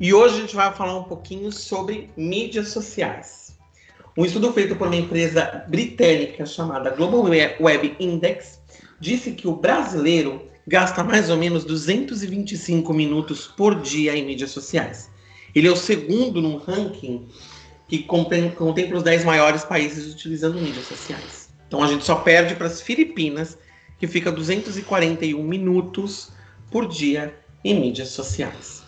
E hoje a gente vai falar um pouquinho sobre mídias sociais. Um estudo feito por uma empresa britânica chamada Global Web Index disse que o brasileiro gasta mais ou menos 225 minutos por dia em mídias sociais. Ele é o segundo no ranking que contempla os 10 maiores países utilizando mídias sociais. Então a gente só perde para as Filipinas, que fica 241 minutos por dia em mídias sociais.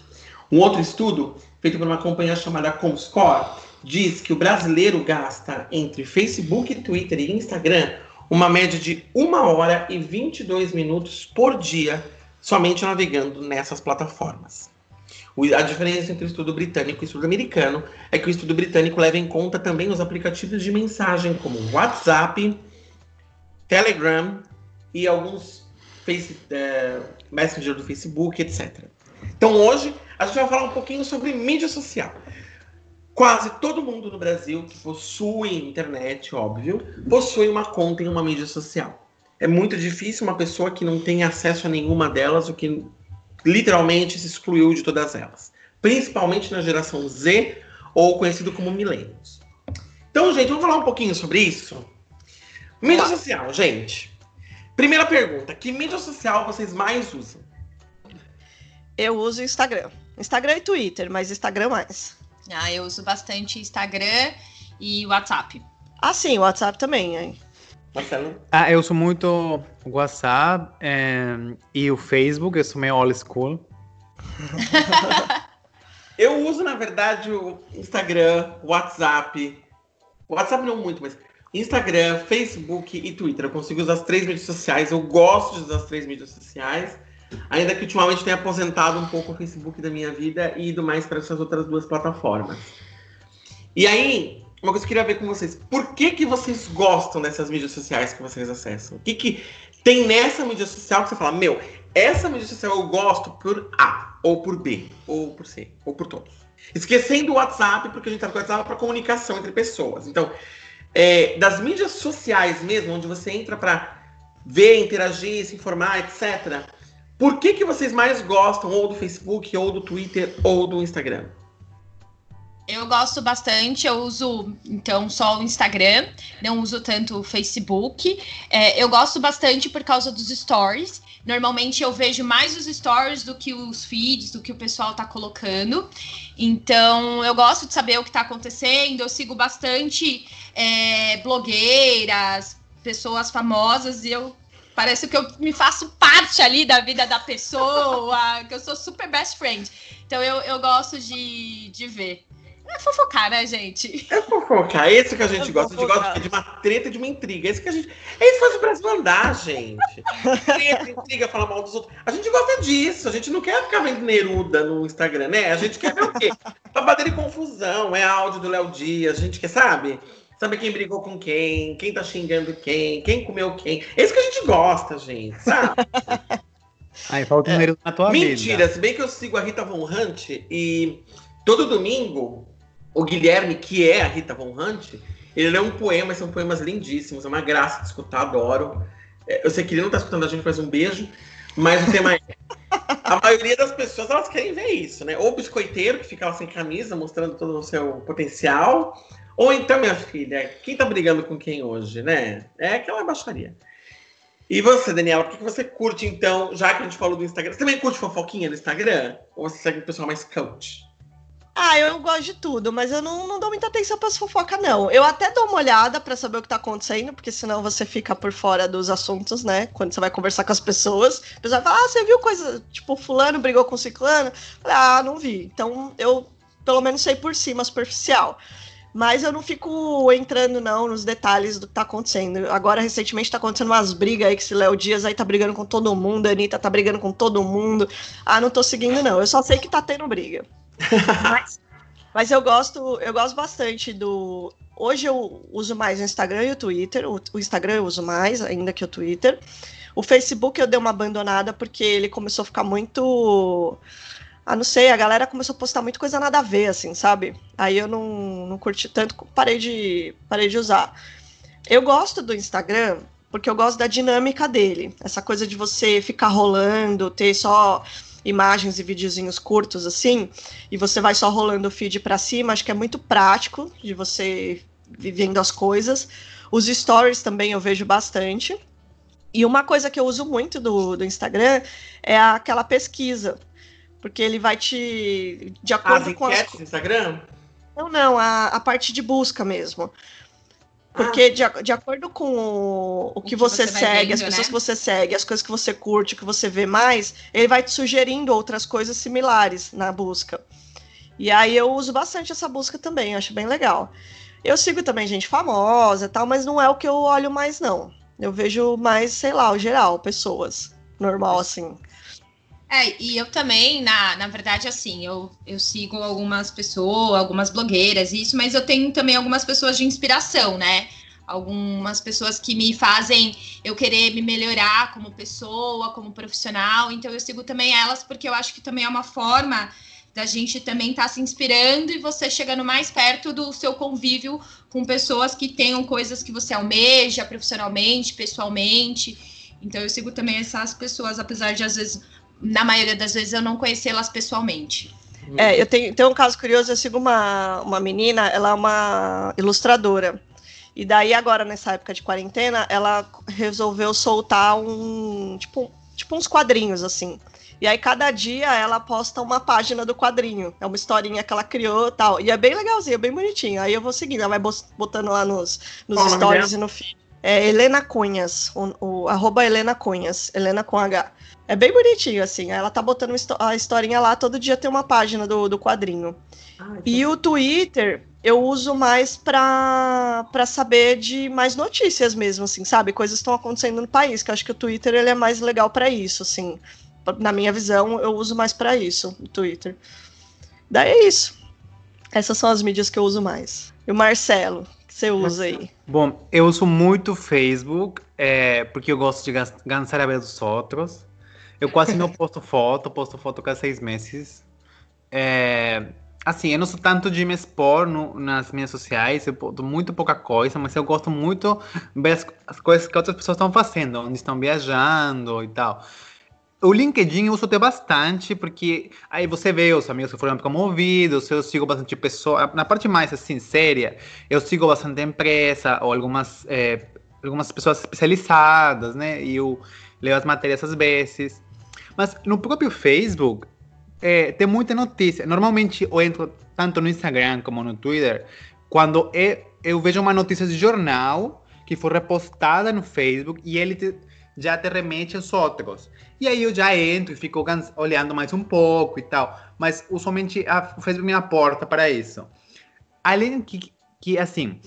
Um outro estudo, feito por uma companhia chamada Comscore, diz que o brasileiro gasta entre Facebook, Twitter e Instagram uma média de 1 hora e 22 minutos por dia somente navegando nessas plataformas. A diferença entre o estudo britânico e o estudo americano é que o estudo britânico leva em conta também os aplicativos de mensagem como WhatsApp, Telegram e alguns face, uh, Messenger do Facebook, etc. Então hoje a gente vai falar um pouquinho sobre mídia social. Quase todo mundo no Brasil que possui internet, óbvio, possui uma conta em uma mídia social. É muito difícil uma pessoa que não tem acesso a nenhuma delas, ou que literalmente se excluiu de todas elas. Principalmente na geração Z, ou conhecido como millennials. Então, gente, vamos falar um pouquinho sobre isso? Mídia social, gente. Primeira pergunta: que mídia social vocês mais usam? Eu uso Instagram. Instagram e Twitter, mas Instagram mais. Ah, eu uso bastante Instagram e WhatsApp. Ah, sim, WhatsApp também, hein? Marcelo? Ah, eu uso muito o WhatsApp é, e o Facebook, eu sou meio old school. eu uso, na verdade, o Instagram, WhatsApp. WhatsApp não muito, mas Instagram, Facebook e Twitter. Eu consigo usar as três mídias sociais. Eu gosto de usar as três mídias sociais. Ainda que ultimamente tenha aposentado um pouco o Facebook da minha vida e ido mais para essas outras duas plataformas. E aí, uma coisa que eu queria ver com vocês. Por que, que vocês gostam dessas mídias sociais que vocês acessam? O que, que tem nessa mídia social que você fala, meu, essa mídia social eu gosto por A, ou por B, ou por C, ou por todos. Esquecendo o WhatsApp, porque a gente tá com o WhatsApp para comunicação entre pessoas. Então, é, das mídias sociais mesmo, onde você entra para ver, interagir, se informar, etc. Por que, que vocês mais gostam ou do Facebook, ou do Twitter, ou do Instagram? Eu gosto bastante, eu uso então só o Instagram, não uso tanto o Facebook. É, eu gosto bastante por causa dos stories. Normalmente eu vejo mais os stories do que os feeds, do que o pessoal tá colocando. Então eu gosto de saber o que tá acontecendo. Eu sigo bastante é, blogueiras, pessoas famosas, e eu Parece que eu me faço parte ali da vida da pessoa, que eu sou super best friend. Então eu, eu gosto de, de ver. É fofocar, né, gente? É fofocar. É isso que a gente é gosta. Fofocar. A gente gosta de uma treta, de uma intriga. É isso que a gente. É isso que faz o Brasil andar, gente. Treta, intriga, falar mal dos outros. A gente gosta disso. A gente não quer ficar vendo Neruda no Instagram, né? A gente quer ver o quê? Babadeira e confusão. É áudio do Léo Dias. A gente quer, sabe? Saber quem brigou com quem, quem tá xingando quem, quem comeu quem. É isso que a gente gosta, gente, sabe? Aí falta um é, na tua Mentira, vida. Mentira, se bem que eu sigo a Rita Von Hunt e todo domingo o Guilherme, que é a Rita Von Hunt, ele lê um poema, são poemas lindíssimos, é uma graça de escutar, adoro. É, eu sei que ele não tá escutando a gente, faz um beijo, mas o tema é. A maioria das pessoas elas querem ver isso, né? Ou o biscoiteiro que fica lá sem camisa, mostrando todo o seu potencial, ou então, minha filha, quem tá brigando com quem hoje, né? É aquela baixaria. E você, Daniela, por que você curte, então, já que a gente falou do Instagram, você também curte fofoquinha no Instagram? Ou você segue o pessoal mais coach? Ah, eu gosto de tudo, mas eu não, não dou muita atenção para as fofocas, não. Eu até dou uma olhada para saber o que tá acontecendo, porque senão você fica por fora dos assuntos, né? Quando você vai conversar com as pessoas, a pessoa fala, ah, você viu coisa, tipo, fulano brigou com ciclano? ah, não vi. Então, eu pelo menos sei por cima, superficial. Mas eu não fico entrando, não, nos detalhes do que tá acontecendo. Agora, recentemente, tá acontecendo umas brigas aí que esse Léo Dias aí tá brigando com todo mundo, a Anitta tá brigando com todo mundo. Ah, não tô seguindo, não. Eu só sei que tá tendo briga. Mas... Mas eu gosto, eu gosto bastante do. Hoje eu uso mais o Instagram e o Twitter. O, o Instagram eu uso mais ainda que o Twitter. O Facebook eu dei uma abandonada porque ele começou a ficar muito. Ah, não sei, a galera começou a postar muita coisa nada a ver, assim, sabe? Aí eu não, não curti tanto, parei de, parei de usar. Eu gosto do Instagram porque eu gosto da dinâmica dele. Essa coisa de você ficar rolando, ter só imagens e videozinhos curtos assim, e você vai só rolando o feed para cima, acho que é muito prático de você vivendo as coisas. Os stories também eu vejo bastante. E uma coisa que eu uso muito do, do Instagram é aquela pesquisa. Porque ele vai te. De acordo as com as. do Instagram? Não, não, a, a parte de busca mesmo. Porque ah. de, de acordo com o, o, que, que você, você segue, vendo, as pessoas né? que você segue, as coisas que você curte, que você vê mais, ele vai te sugerindo outras coisas similares na busca. E aí eu uso bastante essa busca também, acho bem legal. Eu sigo também gente famosa e tal, mas não é o que eu olho mais, não. Eu vejo mais, sei lá, o geral, pessoas. Normal, assim. É, e eu também, na, na verdade, assim, eu, eu sigo algumas pessoas, algumas blogueiras, isso, mas eu tenho também algumas pessoas de inspiração, né? Algumas pessoas que me fazem eu querer me melhorar como pessoa, como profissional. Então eu sigo também elas, porque eu acho que também é uma forma da gente também estar tá se inspirando e você chegando mais perto do seu convívio com pessoas que tenham coisas que você almeja profissionalmente, pessoalmente. Então eu sigo também essas pessoas, apesar de às vezes, na maioria das vezes, eu não conhecê-las pessoalmente. É, eu tenho, tenho um caso curioso, eu sigo uma, uma menina, ela é uma ilustradora. E daí, agora, nessa época de quarentena, ela resolveu soltar um. Tipo, tipo uns quadrinhos, assim. E aí, cada dia, ela posta uma página do quadrinho. É uma historinha que ela criou tal. E é bem legalzinho, é bem bonitinho. Aí eu vou seguindo, ela vai botando lá nos, nos stories e no feed. É Helena Cunhas, o, o, arroba Helena Cunhas, Helena com H. É bem bonitinho, assim. Ela tá botando a historinha lá, todo dia tem uma página do, do quadrinho. Ah, e o Twitter eu uso mais pra, pra saber de mais notícias mesmo, assim, sabe? Coisas estão acontecendo no país, que eu acho que o Twitter ele é mais legal para isso, assim na minha visão, eu uso mais para isso, o Twitter. Daí é isso. Essas são as mídias que eu uso mais. E o Marcelo, que você usa aí? Bom, eu uso muito o Facebook, é, porque eu gosto de ganhar a ver dos outros. Eu quase não posto foto, posto foto cada seis meses. É, assim, eu não sou tanto de me expor no, nas minhas sociais, eu posto muito pouca coisa, mas eu gosto muito ver as, as coisas que outras pessoas estão fazendo, onde estão viajando e tal. O LinkedIn eu uso até bastante, porque aí você vê os amigos que foram promovidos, eu sigo bastante pessoas. Na parte mais assim, séria, eu sigo bastante empresa ou algumas, é, algumas pessoas especializadas, né? E eu leio as matérias às vezes. Mas no próprio Facebook, é, tem muita notícia. Normalmente eu entro tanto no Instagram como no Twitter, quando eu, eu vejo uma notícia de jornal que foi repostada no Facebook e ele te, já te remete aos outros. E aí eu já entro e fico olhando mais um pouco e tal. Mas usualmente a, o Facebook me aporta para isso. Além que, que, assim,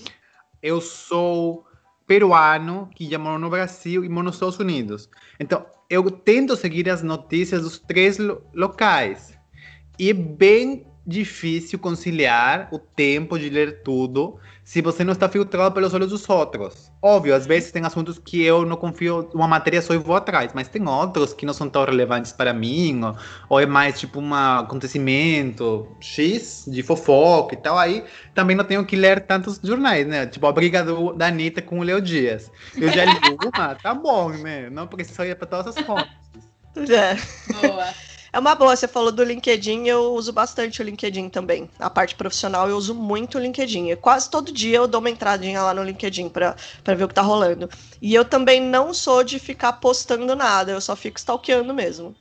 eu sou peruano que já moro no Brasil e moro nos Estados Unidos. Então, eu tento seguir as notícias dos três lo locais. E é bem difícil conciliar o tempo de ler tudo se você não está filtrado pelos olhos dos outros. Óbvio, às vezes tem assuntos que eu não confio, uma matéria só e vou atrás, mas tem outros que não são tão relevantes para mim, ou, ou é mais tipo um acontecimento X de fofoca e tal. Aí também não tenho que ler tantos jornais, né? Tipo, a briga do, da Anitta com o Leo Dias. Eu já li uma, tá bom, né? Não preciso ir para todas as fontes. É. Boa. É uma boa, você falou do LinkedIn, eu uso bastante o LinkedIn também. A parte profissional eu uso muito o LinkedIn. quase todo dia eu dou uma entradinha lá no LinkedIn para ver o que tá rolando. E eu também não sou de ficar postando nada, eu só fico stalkeando mesmo.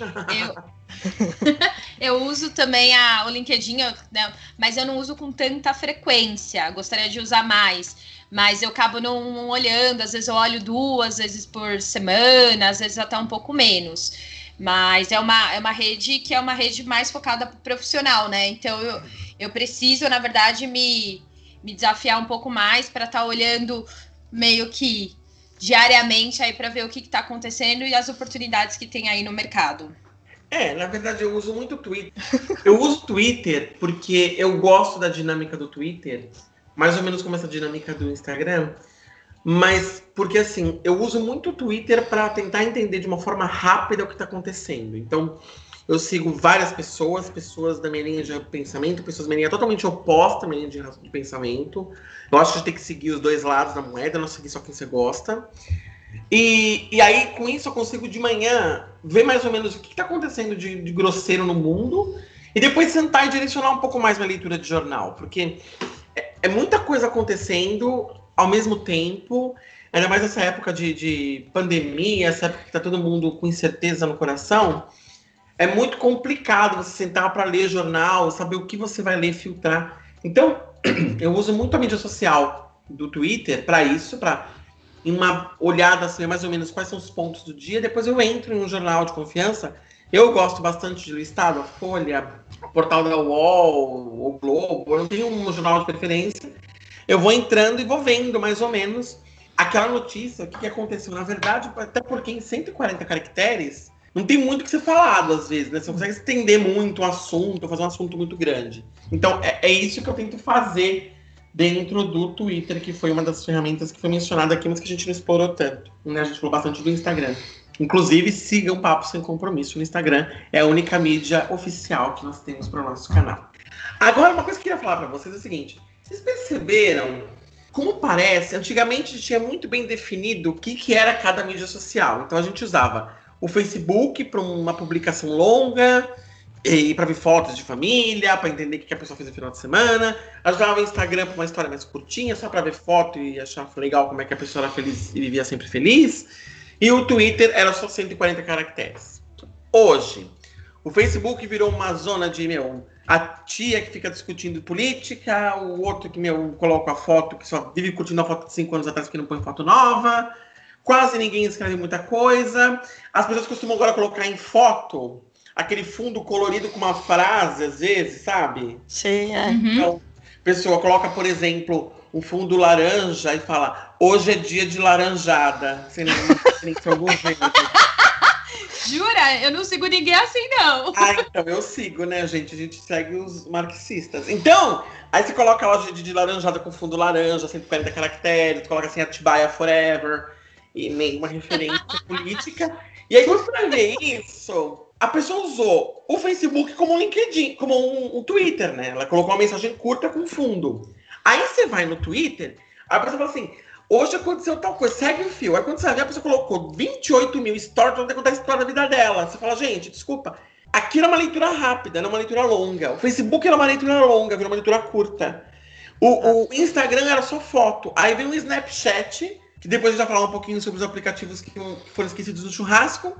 Eu, eu uso também a, o LinkedIn, né, mas eu não uso com tanta frequência. Gostaria de usar mais mas eu acabo não olhando, às vezes eu olho duas vezes por semana, às vezes até um pouco menos. Mas é uma, é uma rede que é uma rede mais focada para profissional, né? Então eu, eu preciso, na verdade, me, me desafiar um pouco mais para estar tá olhando meio que diariamente aí para ver o que está acontecendo e as oportunidades que tem aí no mercado. É, na verdade eu uso muito Twitter. Eu uso Twitter porque eu gosto da dinâmica do Twitter, mais ou menos como essa dinâmica do Instagram. Mas porque assim, eu uso muito o Twitter para tentar entender de uma forma rápida o que está acontecendo. Então, eu sigo várias pessoas, pessoas da minha linha de pensamento, pessoas da minha linha totalmente oposta à minha linha de, de pensamento. Eu acho que tem que seguir os dois lados da moeda, não seguir só quem você gosta. E, e aí, com isso, eu consigo de manhã ver mais ou menos o que está acontecendo de, de grosseiro no mundo e depois sentar e direcionar um pouco mais minha leitura de jornal, porque é, é muita coisa acontecendo ao mesmo tempo, ainda mais nessa época de, de pandemia, essa época que está todo mundo com incerteza no coração. É muito complicado você sentar para ler jornal, saber o que você vai ler, filtrar. Então, eu uso muito a mídia social do Twitter para isso, para uma olhada assim, mais ou menos quais são os pontos do dia. Depois eu entro em um jornal de confiança. Eu gosto bastante de Estado, a Folha, o portal da UOL, o Globo. Eu tenho um jornal de preferência. Eu vou entrando e vou vendo mais ou menos aquela notícia, o que, que aconteceu. Na verdade, até porque em 140 caracteres não tem muito o que ser falado às vezes, né? Você não consegue estender muito o assunto, fazer um assunto muito grande. Então é, é isso que eu tento fazer dentro do Twitter, que foi uma das ferramentas que foi mencionada aqui, mas que a gente não explorou tanto. Né? A gente falou bastante do Instagram. Inclusive, sigam Papo Sem Compromisso no Instagram. É a única mídia oficial que nós temos para o nosso canal. Agora, uma coisa que eu queria falar para vocês é o seguinte. Vocês perceberam como parece? Antigamente tinha muito bem definido o que, que era cada mídia social. Então a gente usava o Facebook para uma publicação longa, e para ver fotos de família, para entender o que a pessoa fez no final de semana. Ajudava o Instagram para uma história mais curtinha, só para ver foto e achar legal como é que a pessoa era feliz e vivia sempre feliz. E o Twitter era só 140 caracteres. Hoje, o Facebook virou uma zona de, meu, a tia que fica discutindo política, o outro que, meu, coloca a foto, que só vive curtindo a foto de 5 anos atrás que não põe foto nova. Quase ninguém escreve muita coisa. As pessoas costumam agora colocar em foto aquele fundo colorido com uma frase, às vezes, sabe? Sim, é. Uhum. Então, a pessoa coloca, por exemplo, um fundo laranja e fala: hoje é dia de laranjada, sem nenhuma referência algum jeito. Jura? Eu não sigo ninguém assim, não. Ah, então eu sigo, né, gente? A gente segue os marxistas. Então, aí você coloca lá de, de laranjada com fundo laranja, 140 caracteres, coloca assim Atibaia Forever, e nenhuma referência política. E aí, quando você ver isso, a pessoa usou o Facebook como um LinkedIn, como um, um, Twitter, né? Ela colocou uma mensagem curta com fundo. Aí você vai no Twitter, a pessoa fala assim: hoje aconteceu tal coisa, segue o fio. Aí quando você vê, a pessoa colocou 28 mil stories pra contar a história da vida dela. Você fala, gente, desculpa. Aqui era uma leitura rápida, não uma leitura longa. O Facebook era uma leitura longa, virou uma leitura curta. O, o Instagram era só foto. Aí vem o Snapchat, que depois a gente vai falar um pouquinho sobre os aplicativos que, que foram esquecidos no churrasco.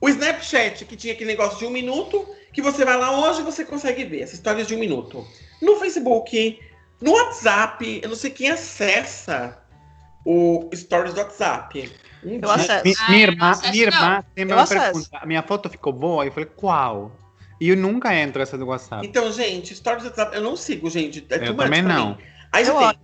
O Snapchat, que tinha aquele negócio de um minuto, que você vai lá hoje e você consegue ver essas histórias de um minuto. No Facebook, no WhatsApp, eu não sei quem acessa o Stories do WhatsApp. Um Eu dia- acesso. Mi- Ah, minha eu não irmã, acesso, minha irmã sempre Eu me acesso. pergunta, a minha foto ficou boa? Eu falei, qual? E eu nunca entro essa do WhatsApp. Então, gente, Stories do WhatsApp, eu não sigo, gente. É Eu too much também não. mim. Aí você Eu tem.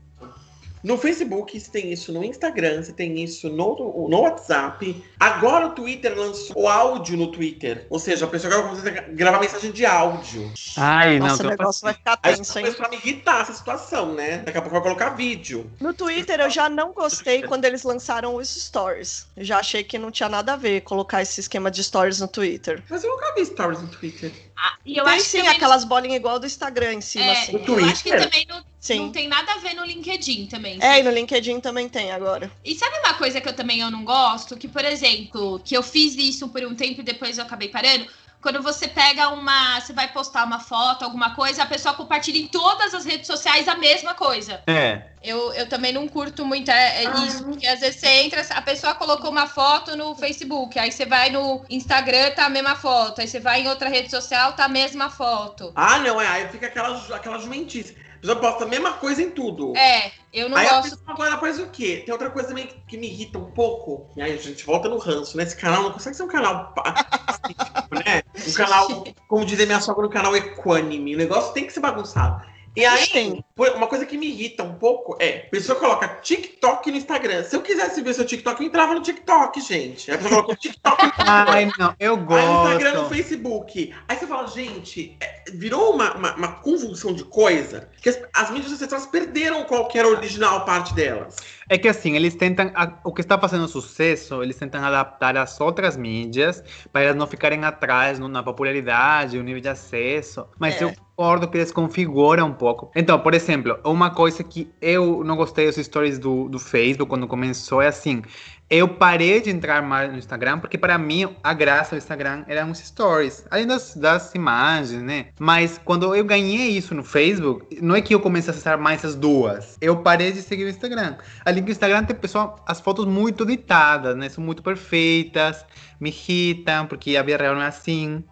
No Facebook, você tem isso no Instagram, você tem isso no, no WhatsApp. Agora o Twitter lançou o áudio no Twitter. Ou seja, a pessoa agora consegue gravar mensagem de áudio. Ai, não, Nossa, o negócio vai ficar Aí tenso, isso hein? pra me irritar essa situação, né? Daqui a pouco vai colocar vídeo. No Twitter eu já não gostei quando eles lançaram os stories. Eu já achei que não tinha nada a ver colocar esse esquema de stories no Twitter. Mas eu nunca vi stories no Twitter. Ah, e eu Tem acho que sim também aquelas bolinhas igual do Instagram em cima, É, assim. No eu acho que Twitter? também não, Sim. não tem nada a ver no LinkedIn também. É, e no LinkedIn também tem agora. E sabe uma coisa que eu também eu não gosto? Que, por exemplo, que eu fiz isso por um tempo e depois eu acabei parando. Quando você pega uma. Você vai postar uma foto, alguma coisa, a pessoa compartilha em todas as redes sociais a mesma coisa. É. Eu, eu também não curto muito é, é Ah. isso, porque às vezes você entra, a pessoa colocou uma foto no Facebook, aí você vai no Instagram, tá a mesma foto, aí você vai em outra rede social, tá a mesma foto. Ah, não, é. Aí fica aquela, aquela jumentice. A pessoa posta a mesma coisa em tudo. É, eu não aí a gosto. pessoa agora faz o quê? Tem outra coisa também que, que me irrita um pouco. E aí a gente volta no ranço, né? Esse canal não consegue ser um canal pa- pacífico, né? Um canal, como dizer minha sogra, um canal equânime. O negócio tem que ser bagunçado. E aí, Sim. uma coisa que me irrita um pouco é, a pessoa coloca TikTok no Instagram. Se eu quisesse ver seu TikTok, eu entrava no TikTok, gente. Aí a pessoa colocou TikTok no Ai, não, eu Aí no Instagram, no gosto. Facebook. Aí você fala, gente, é, virou uma, uma, uma convulsão de coisa que as, as mídias sociais perderam qualquer original parte delas. É que assim, eles tentam. a- o que está fazendo sucesso, eles tentam adaptar às outras mídias para elas não ficarem atrás no- na popularidade, no nível de acesso. Mas É. eu concordo que eles configuram um pouco. Então, por exemplo, uma coisa que eu não gostei dos stories do, do Facebook quando começou é assim. Eu parei de entrar mais no Instagram, porque para mim a graça do Instagram eram os stories, além das, das imagens, né? Mas quando eu ganhei isso no Facebook, não é que eu comecei a acessar mais as duas. Eu parei de seguir o Instagram. Ali que o Instagram tem pessoal, as fotos muito editadas, né? São muito perfeitas, me irritam, porque a vida real não é assim.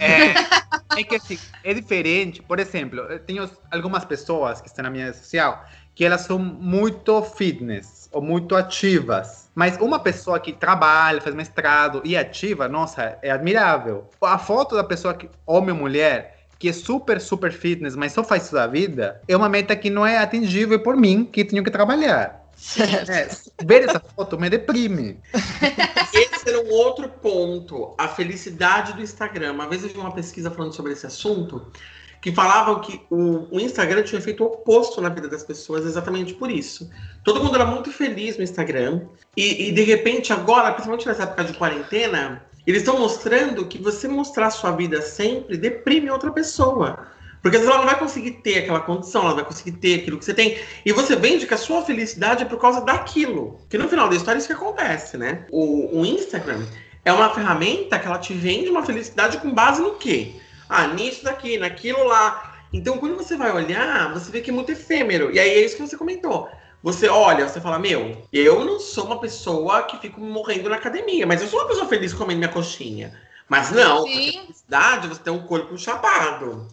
É, é que assim, é diferente. Por exemplo, eu tenho algumas pessoas que estão na minha rede social que elas são muito fitness ou muito ativas. Mas uma pessoa que trabalha, faz mestrado e é ativa, nossa, é admirável. A foto da pessoa, que, homem ou mulher, que é super, super fitness, mas só faz isso da vida, é uma meta que não é atingível por mim, que tenho que trabalhar. Certo. É, ver essa foto me deprime. Esse era um outro ponto, a felicidade do Instagram. Uma vez eu vi uma pesquisa falando sobre esse assunto, que falavam que o, o Instagram tinha feito o oposto na vida das pessoas, exatamente por isso. Todo mundo era muito feliz no Instagram, e, e de repente agora, principalmente nessa época de quarentena, eles estão mostrando que você mostrar sua vida sempre deprime outra pessoa. Porque às vezes ela não vai conseguir ter aquela condição, ela vai conseguir ter aquilo que você tem. E você vende que a sua felicidade é por causa daquilo. Que no final da história é isso que acontece, né? O, o Instagram é uma ferramenta que ela te vende uma felicidade com base no quê? Ah, nisso daqui, naquilo lá. Então, quando você vai olhar, você vê que é muito efêmero. E aí é isso que você comentou. Você olha, você fala, meu, eu não sou uma pessoa que fico morrendo na academia, mas eu sou uma pessoa feliz comendo minha coxinha. Mas não, Sim. felicidade, você tem um corpo chapado.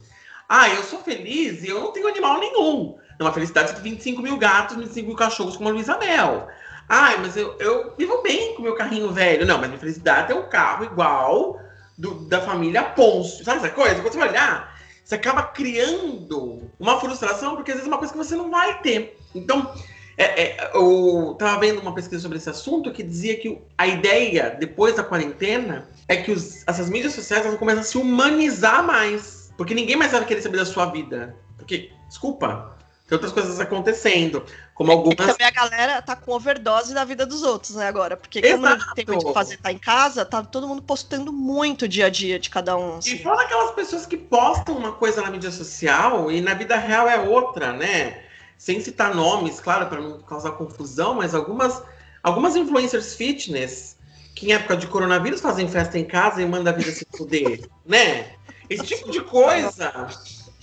Ah, eu sou feliz e eu não tenho animal nenhum. Numa felicidade, você tem 25 mil gatos, 25 mil cachorros como a Luísa Mel. Ai, mas eu, eu vivo bem com o meu carrinho velho. Não, mas minha felicidade é um carro igual do- da família Ponço. Sabe essa coisa? Quando você vai olhar, você acaba criando uma frustração, porque às vezes é uma coisa que você não vai ter. Então, é, é, eu tava vendo uma pesquisa sobre esse assunto que dizia que a ideia, depois da quarentena, é que os- essas mídias sociais elas começam a se humanizar mais. Porque ninguém mais vai querer saber da sua vida. Porque, desculpa, tem outras coisas acontecendo. Como E algumas. também a galera tá com overdose da vida dos outros, né, agora. Porque como não tem muito o que fazer, tá em casa, tá todo mundo postando muito o dia a dia de cada um. E assim. fora aquelas pessoas que postam uma coisa na mídia social e na vida real é outra, né? Sem citar nomes, claro, para não causar confusão, mas algumas, algumas influencers fitness que em época de coronavírus fazem festa em casa e mandam a vida se fuder, né? Esse tipo de coisa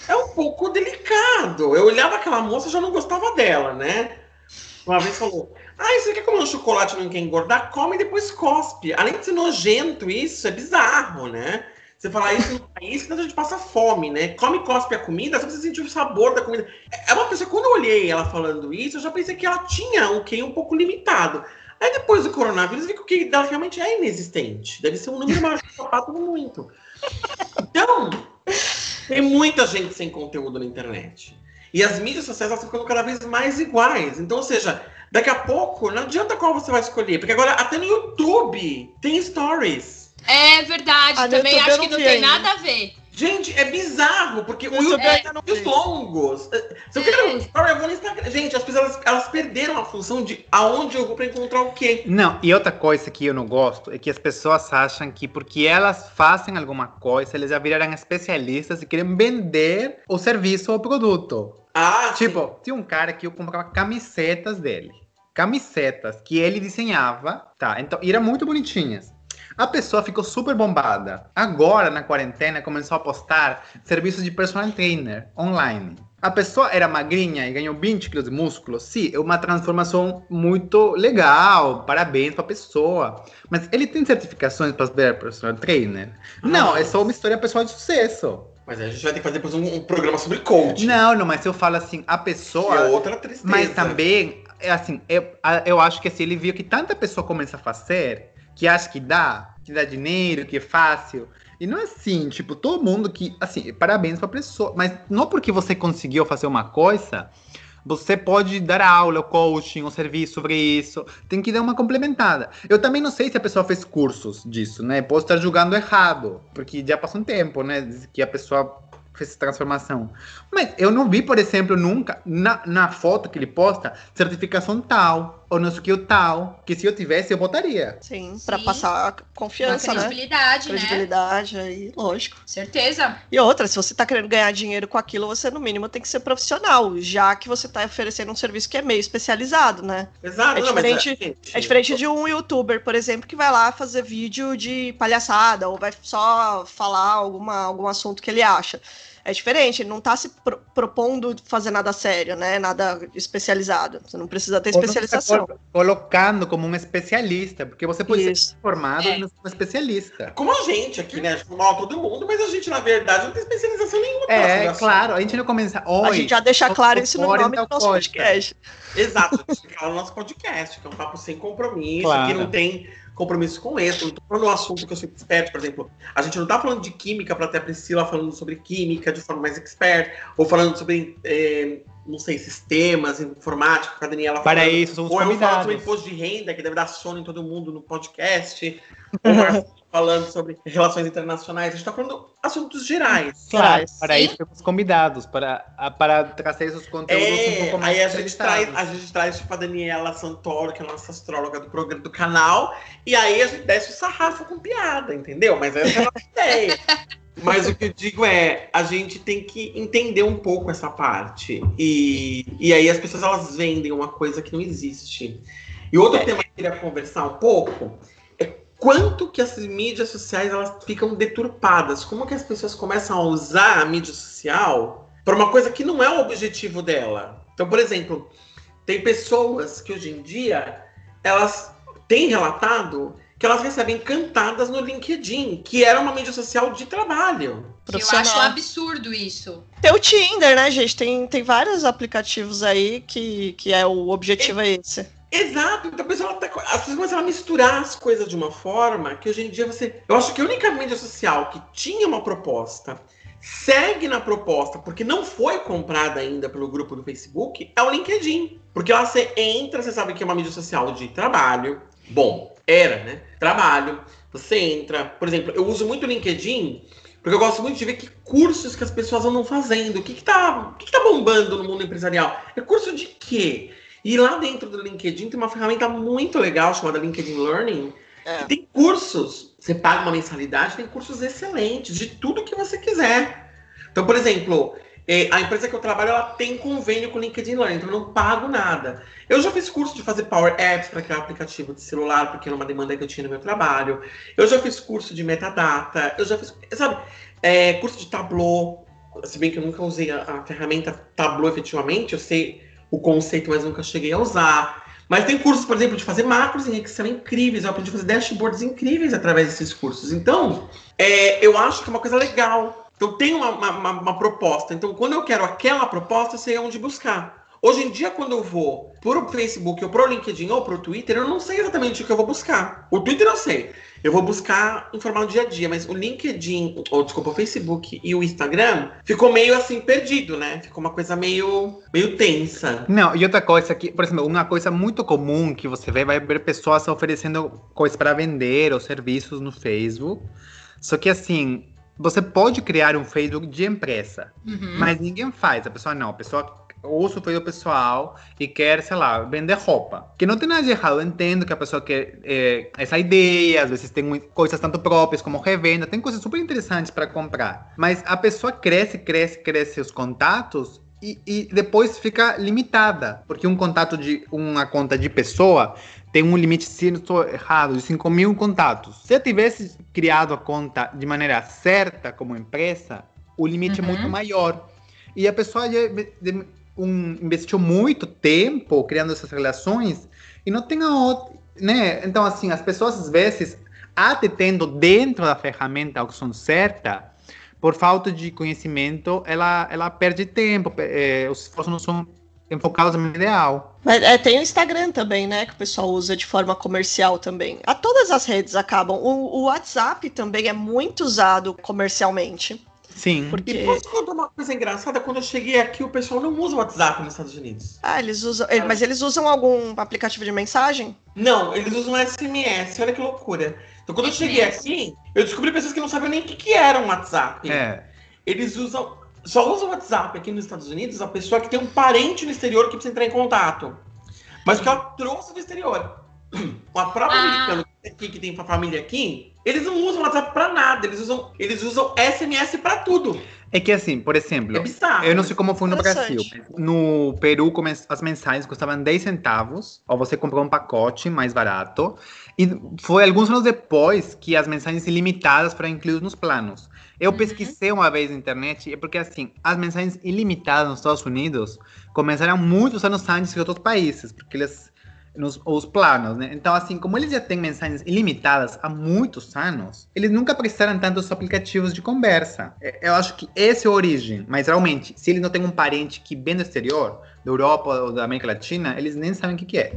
é um pouco delicado. Eu olhava aquela moça e já não gostava dela, né? Uma vez falou: Ah, você quer comer um chocolate não quer engordar? Come e depois cospe. Além de ser nojento, isso é bizarro, né? Você falar isso no país que a gente passa fome, né? Come e cospe a comida, só pra você sentir o sabor da comida. É uma pessoa, quando eu olhei ela falando isso, eu já pensei que ela tinha um QI um pouco limitado. Aí depois do coronavírus, vi que o QI dela realmente é inexistente. Deve ser um número maior sapato muito. Então, tem muita gente sem conteúdo na internet. E as mídias sociais estão ficando cada vez mais iguais. Então, ou seja, daqui a pouco, não adianta qual você vai escolher. Porque agora até no YouTube tem stories. É verdade, Ah, também acho que não tem ainda. nada a ver. Gente, é bizarro, porque o YouTube é ainda não os vi. longos. Se eu quero um story, eu vou no Instagram. Gente, as pessoas elas, elas perderam a função de aonde eu vou pra encontrar o quê. Não, e outra coisa que eu não gosto é que as pessoas acham que porque elas fazem alguma coisa, eles já viraram especialistas e querem vender o serviço ou o produto. Ah, Tipo, tinha um cara que eu comprava camisetas dele. Camisetas que ele desenhava, tá? Então, e eram muito bonitinhas. A pessoa ficou super bombada. Agora, na quarentena, começou a postar serviços de personal trainer online. A pessoa era magrinha e ganhou 20 quilos de músculo. Sim, é uma transformação muito legal. Parabéns pra pessoa. Mas ele tem certificações para ser personal trainer? Não, é só uma história pessoal de sucesso. Mas a gente vai ter que fazer depois um, um programa sobre coaching. Não, não, mas eu falo assim, a Que pessoa. é outra tristeza. Mas também, é assim, eu, a- eu acho que assim, ele viu que tanta pessoa começa a fazer, que acha que dá, que dá dinheiro, que é fácil. E não é assim, tipo, todo mundo que. Assim, parabéns pra pessoa. Mas não porque você conseguiu fazer uma coisa, você pode dar aula, coaching, um serviço sobre isso. Tem que dar uma complementada. Eu também não sei se a pessoa fez cursos disso, né? Posso estar julgando errado, porque já passou um tempo, né? Que a pessoa fez transformação. Mas eu não vi, por exemplo, nunca, na, na foto que ele posta, certificação tal, ou não sei o que tal, que se eu tivesse, eu botaria. Sim, Sim. pra passar confiança, Uma né? credibilidade, né? Credibilidade aí, lógico. Certeza. E outra, se você tá querendo ganhar dinheiro com aquilo, você no mínimo tem que ser profissional, já que você tá oferecendo um serviço que é meio especializado, né? Exato, É não, mas diferente- gente, É diferente de um youtuber, por exemplo, que vai lá fazer vídeo de palhaçada ou vai só falar alguma, algum assunto que ele acha. É diferente, ele não tá se pro- propondo fazer nada sério, né? Nada especializado. Você não precisa ter Ou tá especialização. colo- colocando como um especialista, porque você pode ser Isso. formado É. ser um especialista. Como a gente aqui, né? A gente mal todo mundo, mas a gente, na verdade, não tem especialização nenhuma. É, claro, a gente não começa. Oi, A gente já deixa claro isso no nome do nosso podcast. Exato, a gente fica lá no nosso podcast, que é um papo sem compromisso, Claro. que não tem compromisso com esse. Não tô falando um assunto que eu sou expert, por exemplo. A gente não tá falando de química para ter a Priscila falando sobre química de forma mais expert, ou falando sobre, eh, não sei, sistemas, informática, com a Daniela Para falando. isso, somos Ou eu falo sobre imposto de renda, que deve dar sono em todo mundo no podcast. Ou falando sobre relações internacionais. A gente tá falando assuntos gerais. Claro, Traz. para Sim. isso temos convidados, para, para trazer esses conteúdos um É, pouco mais aí a gente, traz, a gente traz tipo a Daniela Santoro, que é a nossa astróloga do programa do canal, e aí a gente desce o sarrafo com piada, entendeu? Mas essa é a nossa ideia. Mas o que eu digo é, a gente tem que entender um pouco essa parte. E, e aí as pessoas elas vendem uma coisa que não existe. E outro tema que eu queria conversar um pouco é quanto que as mídias sociais elas ficam deturpadas. Como que as pessoas começam a usar a mídia social para uma coisa que não é o objetivo dela. Então, por exemplo, tem pessoas que hoje em dia elas têm relatado que elas recebem cantadas no LinkedIn, que era uma mídia social de trabalho. Eu acho Profissional. absurdo isso. Tem o Tinder, né, gente? Tem, tem vários aplicativos aí que, que é o objetivo é esse. Exato, então a pessoa tá, as pessoas a misturar as coisas de uma forma que hoje em dia você. Eu acho que a única mídia social que tinha uma proposta, segue na proposta, porque não foi comprada ainda pelo grupo do Facebook, é o LinkedIn. Porque lá você entra, você sabe que é uma mídia social de trabalho. Bom, era, né? Trabalho. Você entra, por exemplo, eu uso muito o LinkedIn porque eu gosto muito de ver que cursos que as pessoas andam fazendo, o que, que, tá, o que, que tá bombando no mundo empresarial. É curso de quê? E lá dentro do LinkedIn tem uma ferramenta muito legal chamada LinkedIn Learning. É. Tem cursos, você paga uma mensalidade, tem cursos excelentes de tudo que você quiser. Então, por exemplo, eh, a empresa que eu trabalho ela tem convênio com o LinkedIn Learning, então eu não pago nada. Eu já fiz curso de fazer Power Apps para criar um aplicativo de celular, porque era uma demanda que eu tinha no meu trabalho. Eu já fiz curso de metadata, eu já fiz, sabe, eh, curso de Tableau. Se bem que eu nunca usei a, a ferramenta Tableau efetivamente, eu sei o conceito, mas nunca cheguei a usar. Mas tem cursos, por exemplo, de fazer macros em Excel incríveis. Eu aprendi a fazer dashboards incríveis através desses cursos. Então, é, eu acho que é uma coisa legal. Então, tem uma, uma- uma proposta. Então, quando eu quero aquela proposta, eu sei onde buscar. Hoje em dia, quando eu vou pro Facebook, ou pro LinkedIn, ou pro Twitter, eu não sei exatamente o que eu vou buscar. O Twitter eu sei. Eu vou buscar informar no dia a dia, mas o LinkedIn, ou desculpa, o Facebook e o Instagram ficou meio assim perdido, né? Ficou uma coisa meio, meio tensa. Não, e outra coisa que, por exemplo, uma coisa muito comum que você vê, vai ver pessoas oferecendo coisas para vender ou serviços no Facebook. Só que assim, você pode criar um Facebook de empresa, Uhum. mas ninguém faz. A pessoa não, a pessoa usa o pessoal e quer, sei lá, vender roupa. Que não tem nada de errado, eu entendo que a pessoa quer é, essa ideia, às vezes tem coisas tanto próprias como revenda, tem coisas super interessantes para comprar. Mas a pessoa cresce, cresce, cresce os contatos e, e depois fica limitada. Porque um contato de uma conta de pessoa tem um limite, se não estou errado, de 5 mil contatos. Se eu tivesse criado a conta de maneira certa como empresa, o limite é Uhum. muito maior. E a pessoa já de- de- um, investiu muito tempo criando essas relações e não tem a outra, né? Então, assim, as pessoas às vezes, até tendo dentro da ferramenta a opção certa, por falta de conhecimento, ela, ela perde tempo, eh, os esforços não são enfocados no ideal. Mas, é, tem o Instagram também, né? Que o pessoal usa de forma comercial também. A todas as redes acabam. O, o WhatsApp também é muito usado comercialmente. Sim. Porque... E posso contar uma coisa engraçada? Quando eu cheguei aqui, o pessoal não usa o WhatsApp nos Estados Unidos. Ah, eles usam. ele- Mas eles usam algum aplicativo de mensagem? Não, eles usam SMS, olha que loucura. Então quando eu cheguei aqui, eu descobri pessoas que não sabiam nem o que, que era um WhatsApp. É. Eles usam. Só usa o WhatsApp aqui nos Estados Unidos a pessoa que tem um parente no exterior que precisa entrar em contato. Mas que ela trouxe do exterior. A própria Ah. americana aqui, que tem família aqui, eles não usam WhatsApp pra nada. Eles usam, eles usam SMS pra tudo. É que assim, por exemplo, É bizarro. eu não sei como foi no. Brasil. No Peru, as mensagens custavam 10 centavos, ou você comprou um pacote mais barato. E foi alguns anos depois que as mensagens ilimitadas foram incluídas nos planos. Eu Uhum. pesquisei uma vez na internet, é porque assim, as mensagens ilimitadas nos Estados Unidos começaram muitos anos antes que outros países, porque eles nos os planos, né? Então, assim, como eles já têm mensagens ilimitadas há muitos anos, eles nunca precisaram tantos aplicativos de conversa. É, Eu acho que essa é a origem. Mas realmente, se eles não têm um parente que vem do exterior, da Europa ou da América Latina, eles nem sabem o que, que é.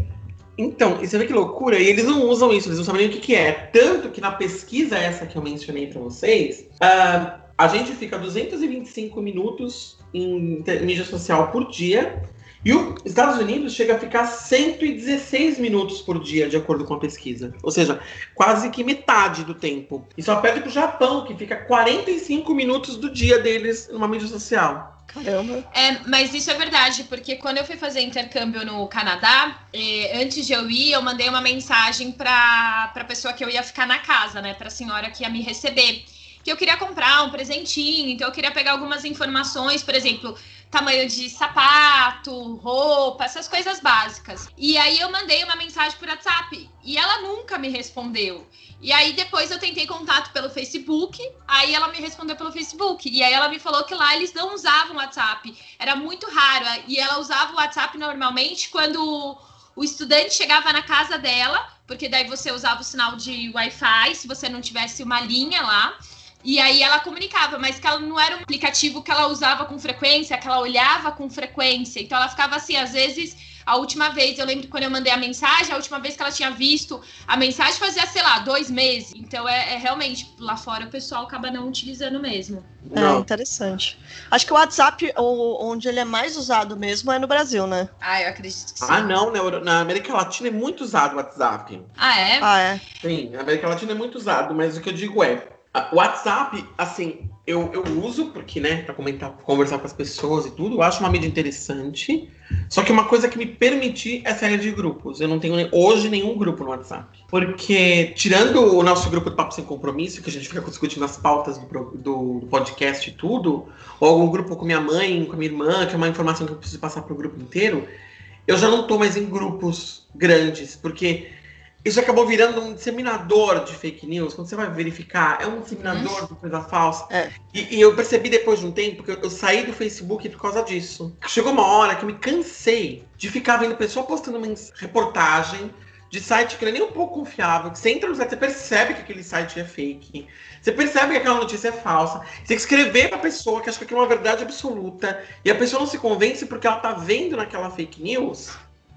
Então, e você vê que loucura? E eles não usam isso, eles não sabem nem o que, que é. Tanto que na pesquisa essa que eu mencionei pra vocês, ah, a gente fica 225 minutos em mídia social por dia. E os Estados Unidos chega a ficar 116 minutos por dia, de acordo com a pesquisa. Ou seja, quase que metade do tempo. E só perde pro Japão, que fica 45 minutos do dia deles numa mídia social. Caramba. É, mas isso é verdade, porque quando eu fui fazer intercâmbio no Canadá, eh, antes de eu ir, eu mandei uma mensagem para a pessoa que eu ia ficar na casa, né? Para a senhora que ia me receber. Que eu queria comprar um presentinho, então eu queria pegar algumas informações, por exemplo, tamanho de sapato, roupa, essas coisas básicas. E aí eu mandei uma mensagem por WhatsApp e ela nunca me respondeu. E aí depois eu tentei contato pelo Facebook, aí ela me respondeu pelo Facebook. E aí ela me falou que lá eles não usavam WhatsApp. Era muito raro. E ela usava o WhatsApp normalmente quando o estudante chegava na casa dela, porque daí você usava o sinal de Wi-Fi, se você não tivesse uma linha lá. E aí ela comunicava, mas que ela não era um aplicativo que ela usava com frequência, que ela olhava com frequência. Então ela ficava assim, às vezes, a última vez, eu lembro que quando eu mandei a mensagem, a última vez que ela tinha visto a mensagem fazia, sei lá, dois meses. Então é, é realmente, lá fora o pessoal acaba não utilizando mesmo. É Não. interessante. Acho que o WhatsApp, o- onde ele é mais usado mesmo, é no Brasil, né? Ah, eu acredito que sim. Ah, não, na, Euro- na América Latina é muito usado o WhatsApp. Ah, é? Ah, é. Sim, na América Latina é muito usado, mas o que eu digo é, o WhatsApp, assim, eu, eu uso porque, né, pra comentar, conversar com as pessoas e tudo, eu acho uma mídia interessante. Só que uma coisa que me permitir é sair de grupos. Eu não tenho hoje nenhum grupo no WhatsApp. Porque, tirando o nosso grupo do Papo Sem Compromisso, que a gente fica discutindo as pautas do, do- podcast e tudo, ou algum grupo com minha mãe, com minha irmã, que é uma informação que eu preciso passar pro grupo inteiro, eu já não tô mais em grupos grandes, porque isso acabou virando um disseminador de fake news. Quando você vai verificar, é um disseminador de coisa falsa. É. E, e eu percebi depois de um tempo que eu, eu saí do Facebook por causa disso. Chegou uma hora que eu me cansei de ficar vendo pessoa postando mens- reportagem de site que não é nem um pouco confiável. Que você entra no site, você percebe que aquele site é fake. Você percebe que aquela notícia é falsa. Você tem que escrever pra pessoa que acha que aquilo é uma verdade absoluta. E a pessoa não se convence porque ela tá vendo naquela fake news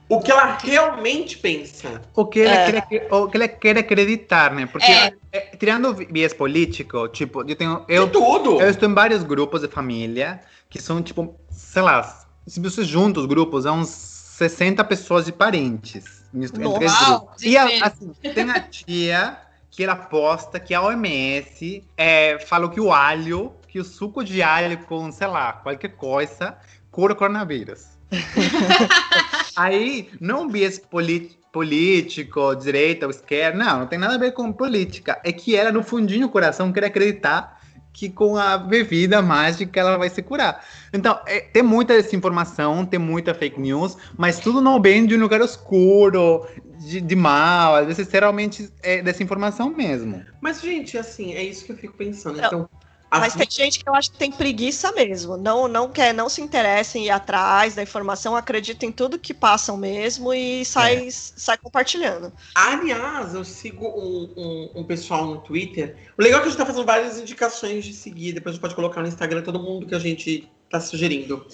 o que ela realmente pensa. O que ela, É. quer, o que ela quer acreditar, né? Porque, É. é, tirando viés político, tipo, eu tenho. Eu, Eu, tudo. eu estou em vários grupos de família que são, tipo, sei lá, se você junta os grupos, é uns 60 pessoas de parentes. Em três grupos. E a- assim, tem a tia que ela posta que a OMS é, falou que o alho, que o suco de alho com, sei lá, qualquer coisa, cura o coronavírus. Aí, não viés poli- político, direita ou esquerda, não, não tem nada a ver com política. É que ela, no fundinho do coração, quer acreditar que com a bebida mágica ela vai se curar. Então, é, tem muita desinformação, tem muita fake news, mas tudo não vem de um lugar escuro, de, de mal. Às vezes, realmente, é desinformação mesmo. Mas, gente, assim, é isso que eu fico pensando. Não, Então, Mas as tem gente que eu acho que tem preguiça mesmo. Não, não quer, não se interessa em ir atrás da informação, acredita em tudo que passam mesmo e sai, sai compartilhando. Aliás, eu sigo um, um- um pessoal no Twitter. O legal é que a gente tá fazendo várias indicações de seguir. Depois a gente pode colocar no Instagram todo mundo que a gente tá sugerindo.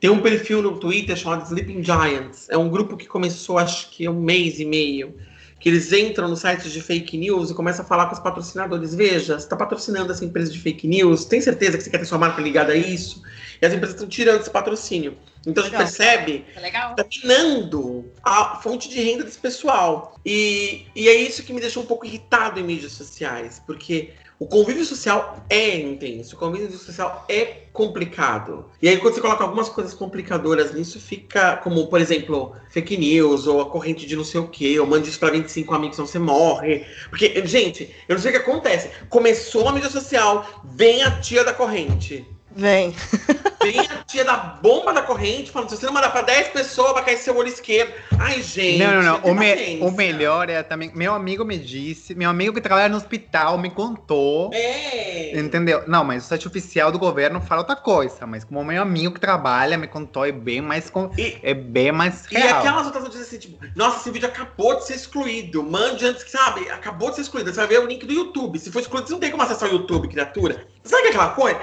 Tem um perfil no Twitter chamado Sleeping Giants. É um grupo que começou, acho que um mês e meio. Que eles entram no sites de fake news e começam a falar com os patrocinadores. Veja, você está patrocinando essa empresa de fake news, tem certeza que você quer ter sua marca ligada a isso? E as empresas estão tirando esse patrocínio. Então a gente percebe Tá legal? está minando a fonte de renda desse pessoal. E, e é isso que me deixou um pouco irritado em mídias sociais, porque o convívio social é intenso, o convívio social é complicado. E aí, quando você coloca algumas coisas complicadoras nisso, fica como, por exemplo, fake news, ou a corrente de não sei o quê, ou mande isso pra 25 amigos, senão você morre. Porque, gente, eu não sei o que acontece. Começou a mídia social, vem a tia da corrente. Vem. Vem a tia da bomba da corrente falando: se você não mandar pra 10 pessoas, vai cair seu olho esquerdo. Ai, gente. Não, não, não. O, me- o melhor é também. Meu amigo me disse, meu amigo que trabalha no hospital me contou. É. Entendeu? Não, mas o site oficial do governo fala outra coisa. Mas como meu amigo que trabalha me contou, é bem mais. com- E- É bem mais E real. aquelas outras notícias assim, tipo, nossa, esse vídeo acabou de ser excluído. Mande antes que, sabe, acabou de ser excluído. Você vai ver o link do YouTube. Se for excluído, você não tem como acessar o YouTube, criatura. Sabe aquela coisa?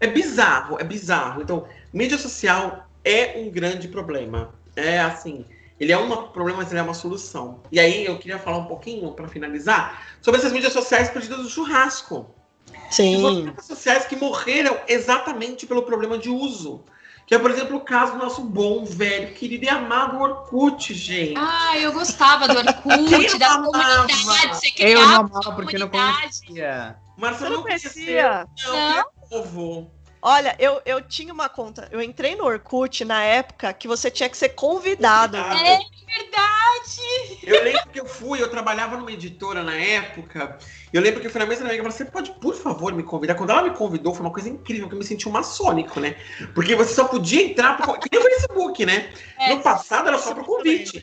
É bizarro, é bizarro. Então, mídia social é um grande problema. É assim, ele é um problema, mas ele é uma solução. E aí eu queria falar um pouquinho, para finalizar, sobre essas mídias sociais perdidas do churrasco. Sim. redes sociais que morreram exatamente pelo problema de uso. Que é, por exemplo, o caso do nosso bom, velho, querido e amado Orkut, gente. Ah, eu gostava do Orkut, amava? comunidades. Você Eu não amava porque não comunidade. conhecia. O Marcelo não conhecia? Não, Não. Novo. Olha, eu, eu tinha uma conta. Eu entrei no Orkut na época que você tinha que ser convidado. Convidado. É verdade. Eu lembro que eu fui, eu trabalhava numa editora na época. Eu lembro que eu fui na mesa da minha amiga e falei, você pode, por favor, me convidar? Quando ela me convidou, foi uma coisa incrível, que eu me senti um maçônico, né? Porque você só podia entrar pro. Que nem o Facebook, né? É, No passado era só pro convite.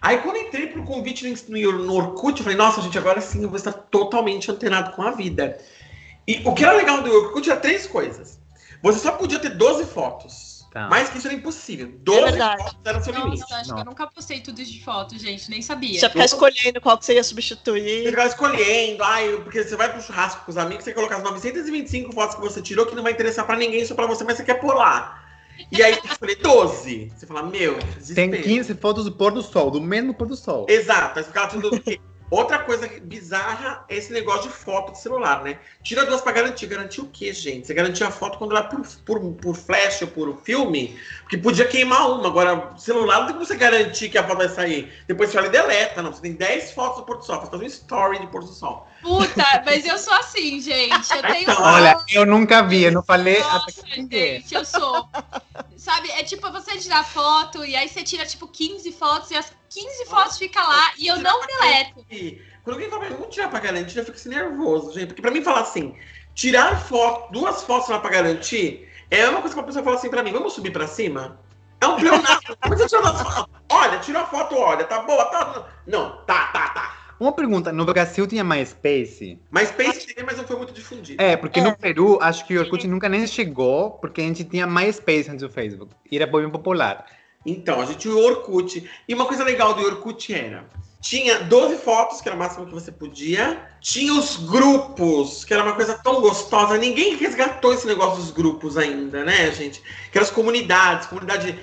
Aí quando eu entrei pro convite no, no, no Orkut, eu falei, nossa, gente, agora sim eu vou estar totalmente antenado com a vida. E o que era legal do Orkut era três coisas. Você só podia ter 12 fotos. Tá. Mais que isso era impossível. 12 verdade. fotos era o seu limite. Nossa, acho que eu nunca postei tudo de foto, gente. Nem sabia. Você ia ficar escolhendo qual que você ia Você substituir. ficava escolhendo, ai, porque você vai pro churrasco com os amigos, você coloca as 925 fotos que você tirou, que não vai interessar pra ninguém, só pra você, mas você quer pôr lá. E aí tem que escolher 12. Você fala, meu, Tem desespero. 15 fotos do pôr do sol, do mesmo pôr do sol. Exato, aí ficava tudo. Outra coisa bizarra é esse negócio de foto de celular, né? Tira duas pra garantir. Garantir o quê, gente? Você garantia a foto quando era por, por, por flash ou por filme, porque podia queimar uma. Agora, celular não tem como você garantir que a foto vai sair. Depois você olha e deleta, não. Você tem 10 fotos do pôr do sol. Faz um story de pôr do sol. Puta, mas eu sou assim, gente. Eu tenho. Então, Olha, eu nunca vi, eu não falei Nossa, até que ninguém. gente, eu sou. Sabe, é tipo você tirar foto e aí você tira tipo 15 fotos e as 15 fotos ficam lá e eu não deleto. Quando alguém fala, vamos tirar pra garantir, eu fico assim, nervoso, gente. Porque pra mim falar assim, tirar foto, duas fotos lá pra garantir, é uma coisa que uma pessoa fala assim pra mim, vamos subir pra cima? É um pleonasmo. Mas você tirou as fotos. Olha, tirou a foto, olha, tá boa, tá. Não, tá, tá, tá. Uma pergunta, no Brasil tinha MySpace? Mas Space tem, mas não foi muito difundido. É, porque É. no Peru, acho que o Orkut nunca nem chegou, porque a gente tinha MySpace antes do Facebook. E era bem popular. Então, a gente tinha o Orkut. E uma coisa legal do Orkut era. Tinha 12 fotos, que era o máximo que você podia. Tinha os grupos, que era uma coisa tão gostosa. Ninguém resgatou esse negócio dos grupos ainda, né, gente? Que eram as comunidades, comunidade era de.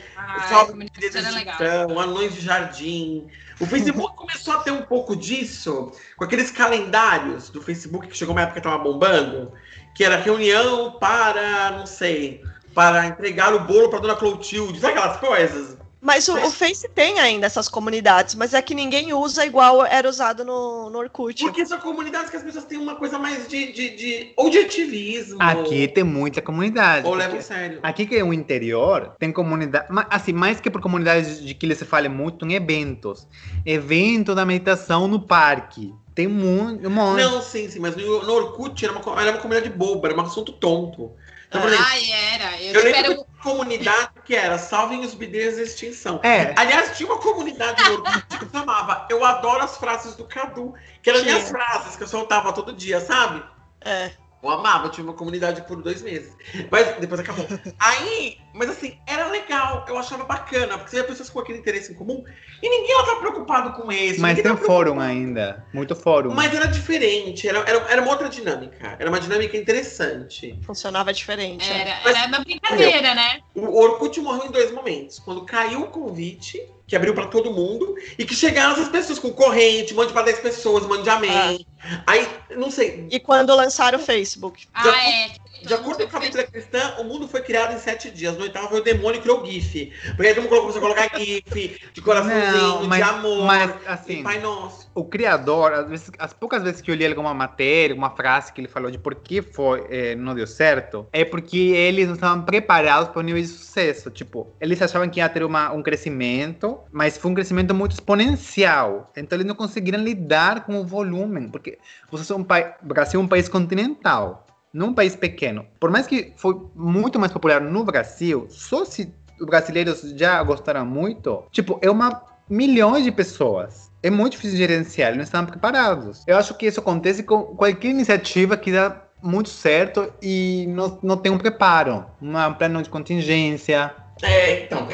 Titã, Anões de Jardim. O Facebook começou a ter um pouco disso, com aqueles calendários do Facebook que chegou uma época que tava bombando, que era reunião para, não sei, para entregar o bolo para dona Clotilde, sabe aquelas coisas? Mas o, o Face tem ainda essas comunidades, mas é que ninguém usa igual era usado no, no Orkut. Porque são comunidades que as pessoas têm uma coisa mais de, de, de ou de ativismo. Aqui tem muita comunidade. ou porque- levam a sério. Aqui que é o interior, tem comunidade, assim, mais que por comunidades de que ele se fale muito, em eventos. Evento da meditação no parque. Tem muito, um monte. Não, sim, sim, mas no, no Orkut era uma, era uma comunidade boba, era um assunto tonto. Então, por exemplo, Ai, era. Eu, eu lembro espero. tinha uma comunidade que era Salvem os bidês da extinção. É, Aliás, tinha uma comunidade no Orkut que chamava Eu adoro as frases do Cadu, que eram Tinha. minhas frases que eu soltava todo dia, sabe? É. Eu amava, eu tinha uma comunidade por dois meses. Mas depois acabou. Aí Mas assim, era legal, eu achava bacana, porque você via pessoas com aquele interesse em comum e ninguém estava preocupado com esse. Mas tem tava fórum ainda. Muito fórum. Mas era diferente, era, era, era uma outra dinâmica. Era uma dinâmica interessante. Funcionava diferente. né? Era, era uma brincadeira, né? O Orkut morreu em dois momentos. Quando caiu o convite, que abriu pra todo mundo, e que chegaram as pessoas com corrente, mande pra 10 pessoas, mande amém. Aí, não sei, E quando lançaram o Facebook. Ah, De é. De acordo com a Bíblia cristã, o mundo foi criado em sete dias. No oitavo foi o demônio que criou o GIF. Porque aí todo mundo começou a colocar GIF, de coraçãozinho, de amor, mas, de assim, Pai Nosso. o criador, às vezes, as poucas vezes que eu li alguma matéria, uma frase que ele falou de por que foi, eh, não deu certo, é porque eles não estavam preparados para o nível de sucesso. Tipo, eles achavam que ia ter uma, um crescimento, mas foi um crescimento muito exponencial. Então eles não conseguiram lidar com o volume, porque você é um país, o Brasil é um país continental, não um país pequeno. Por mais que foi muito mais popular no Brasil, só se os brasileiros já gostaram muito, tipo, é uma milhões de pessoas. É muito difícil gerenciar, não estão preparados. Eu acho que isso acontece com qualquer iniciativa que dá muito certo e não, não tem um preparo, um plano de contingência. É, então.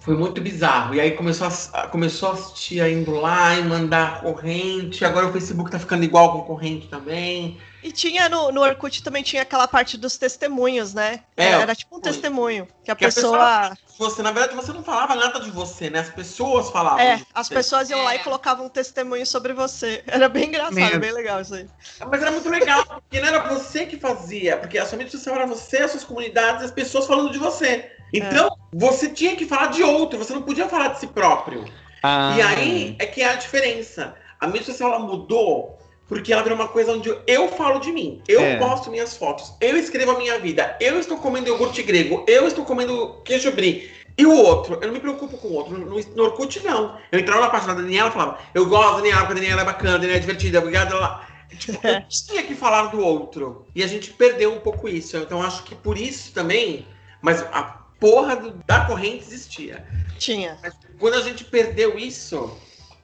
Foi muito bizarro. E aí começou a, começou a tia indo lá e mandar corrente. Agora o Facebook tá ficando igual com corrente também. E tinha no, no Orkut também tinha aquela parte dos testemunhos, né? É, Era tipo um foi. testemunho. Que a Que a pessoa. Você, na verdade, você não falava nada de você, né? As pessoas falavam. É, de as pessoas iam lá É. e colocavam um testemunho sobre você. Era bem engraçado, Mesmo. bem legal isso aí. Mas era muito legal, porque não era você que fazia, porque a sua mídia social era você, as suas comunidades, as pessoas falando de você. Então, você tinha que falar de outro, você não podia falar de si próprio. Ah, E aí é que é a diferença. A mídia social ela mudou porque ela virou uma coisa onde eu falo de mim. Eu É. posto minhas fotos, eu escrevo a minha vida, eu estou comendo iogurte grego, eu estou comendo queijo brie. E o outro? Eu não me preocupo com o outro. No, no Orkut, não. Eu entrava na página da Daniela e falava: Eu gosto da Daniela, porque a Daniela é bacana, a Daniela é divertida, obrigada. Lá. Tipo, eu tinha que falar do outro. E a gente perdeu um pouco isso. Então acho que por isso também. Mas a porra do- da corrente existia. Tinha. Quando a gente perdeu isso,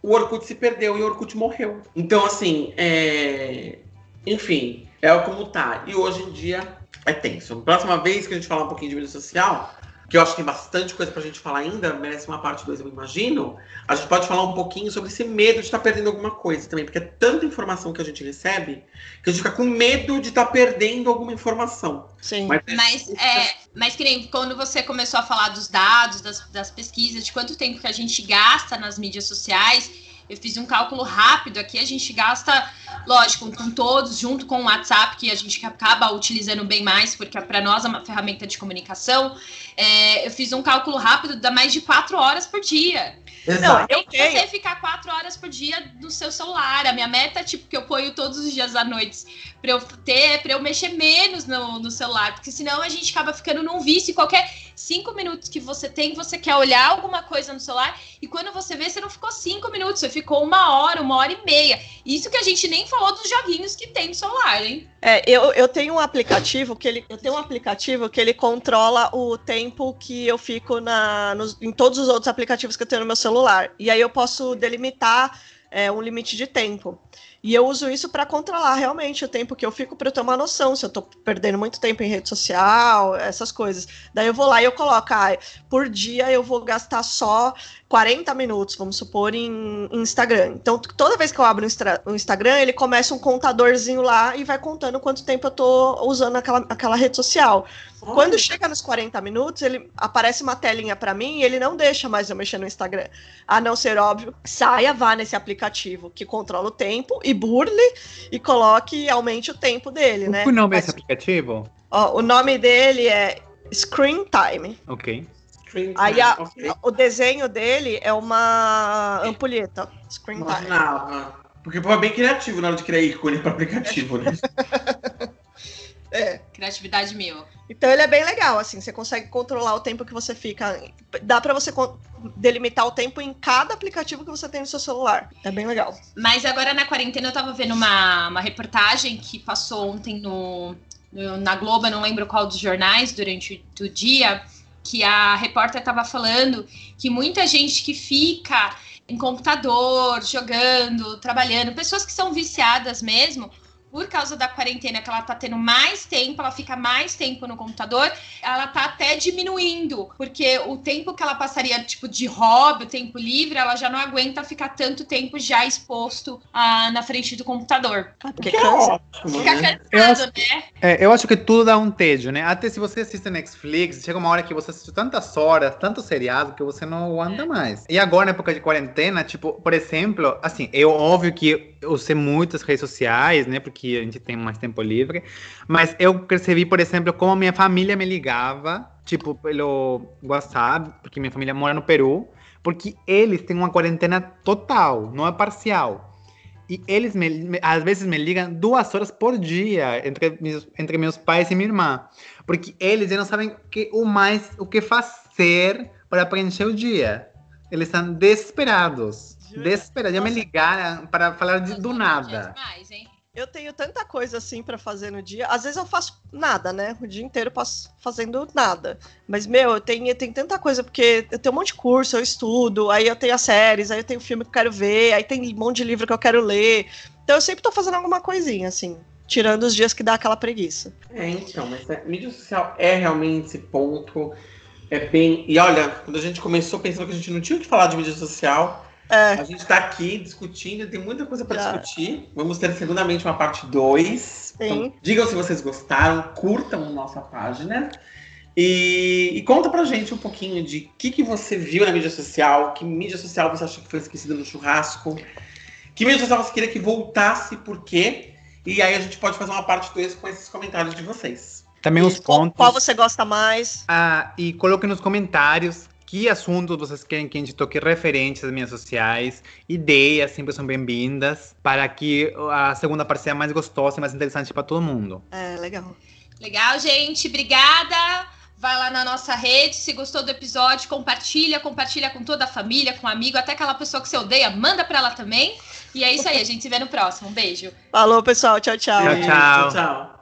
o Orkut se perdeu e o Orkut morreu. Então, assim, é... enfim, é como tá. E hoje em dia é tenso. Próxima vez que a gente falar um pouquinho de mídia social, que eu acho que tem bastante coisa pra gente falar ainda, merece uma parte 2, eu imagino, a gente pode falar um pouquinho sobre esse medo de estar perdendo alguma coisa também, porque é tanta informação que a gente recebe que a gente fica com medo de estar perdendo alguma informação. Sim. Mas, Mas, é, mas que nem quando você começou a falar dos dados, das, das pesquisas, de quanto tempo que a gente gasta nas mídias sociais, eu fiz um cálculo rápido aqui, a gente gasta, lógico, com todos, junto com o WhatsApp, que a gente acaba utilizando bem mais, porque para nós é uma ferramenta de comunicação. É, eu fiz um cálculo rápido, dá mais de quatro horas por dia. Exato. Eu Tem que tenho. você ficar quatro horas por dia no seu celular. A minha meta é tipo que eu ponho todos os dias à noite para eu ter, para eu mexer menos no, no celular, porque senão a gente acaba ficando num vício. E qualquer cinco minutos que você tem, você quer olhar alguma coisa no celular e quando você vê, você não ficou cinco minutos, você ficou uma hora, uma hora e meia. Isso que a gente nem falou dos joguinhos que tem no celular, hein? É, eu, eu tenho um aplicativo que ele. Eu tenho um aplicativo que ele controla o tempo que eu fico na, nos- em todos os outros aplicativos que eu tenho no meu celular. E aí eu posso delimitar é, um limite de tempo. E eu uso isso para controlar realmente o tempo que eu fico para eu ter uma noção se eu tô perdendo muito tempo em rede social, essas coisas. Daí eu vou lá e eu coloco, ah, por dia eu vou gastar só 40 minutos, vamos supor, em, em Instagram. Então, toda vez que eu abro o Instagram, ele começa um contadorzinho lá e vai contando quanto tempo eu tô usando aquela, aquela rede social. Quando Olha, chega nos 40 minutos, ele aparece uma telinha para mim e ele não deixa mais eu mexer no Instagram. A não ser óbvio, saia, vá nesse aplicativo que controla o tempo e burle e coloque e aumente o tempo dele, né? O nome Mas, desse aplicativo? ó, o nome dele é Screen Time. Ok. screen Aí time, a- ok. O desenho dele é uma ampulheta. Screen Time. Imaginava. Porque pô, é bem criativo na hora de criar ícone para aplicativo, né? É. Criatividade mil. Então ele é bem legal, assim, você consegue controlar o tempo que você fica. Dá pra você delimitar o tempo em cada aplicativo que você tem no seu celular. É bem legal. Mas agora na quarentena eu tava vendo uma, uma reportagem que passou ontem no, no- na Globo, não lembro qual dos jornais, durante o, o dia, que a repórter tava falando que muita gente que fica em computador, jogando, trabalhando, pessoas que são viciadas mesmo, por causa da quarentena, que ela tá tendo mais tempo, ela fica mais tempo no computador, ela tá até diminuindo, porque o tempo que ela passaria, tipo, de hobby, o tempo livre, ela já não aguenta ficar tanto tempo já exposto ah, na frente do computador. Ah, porque Que é cansa. Fica né? cansado, né? É, eu acho que tudo dá um tédio, né? Até se você assiste Netflix, chega uma hora que você assiste tantas horas, tanto seriado, que você não aguenta mais. E agora, na época de quarentena, tipo, por exemplo, assim, eu óbvio que eu usei muitas redes sociais, né? Porque a gente tem mais tempo livre. Mas eu percebi, por exemplo, como minha família me ligava, tipo, pelo WhatsApp, porque minha família mora no Peru, porque eles têm uma quarentena total, não é parcial. E eles, me, me- às vezes, me ligam duas horas por dia entre meus, entre meus pais e minha irmã. Porque eles já não sabem que, o mais o que fazer para preencher o dia. Eles estão desesperados. Já me Nossa. ligaram para falar de, do nada. é demais, hein? Eu tenho tanta coisa assim pra fazer no dia. Às vezes eu faço nada, né? O dia inteiro eu passo fazendo nada. Mas, meu, eu tenho, eu tenho tanta coisa, porque eu tenho um monte de curso, eu estudo, aí eu tenho as séries, aí eu tenho filme que eu quero ver, aí tem um monte de livro que eu quero ler. Então eu sempre tô fazendo alguma coisinha, assim. Tirando os dias que dá aquela preguiça. É, então, mas é, mídia social é realmente esse ponto. É bem. E olha, quando a gente começou pensando que a gente não tinha o que falar de mídia social, É, a gente tá aqui discutindo, tem muita coisa para discutir. Vamos ter segundamente uma parte 2. Então, digam se vocês gostaram, curtam nossa página. E, e conta pra gente um pouquinho de o que, que você viu na mídia social, que mídia social você achou que foi esquecida no churrasco, que mídia social você queria que voltasse, por quê? E aí a gente pode fazer uma parte 2 com esses comentários de vocês. Também os isso. qual, pontos. qual você gosta mais? Ah, e coloquem nos comentários que assuntos vocês querem que a gente toque referentes às mídias sociais. Ideias sempre são bem-vindas para que a segunda parte seja mais gostosa e mais interessante para todo mundo. É, legal. Legal, gente. Obrigada. Vai lá na nossa rede. Se gostou do episódio, compartilha, compartilha com toda a família, com um amigo, até aquela pessoa que você odeia, manda pra ela também. E é isso aí, a gente se vê no próximo. Um beijo. Falou, pessoal. Tchau, tchau. Tchau, tchau. tchau.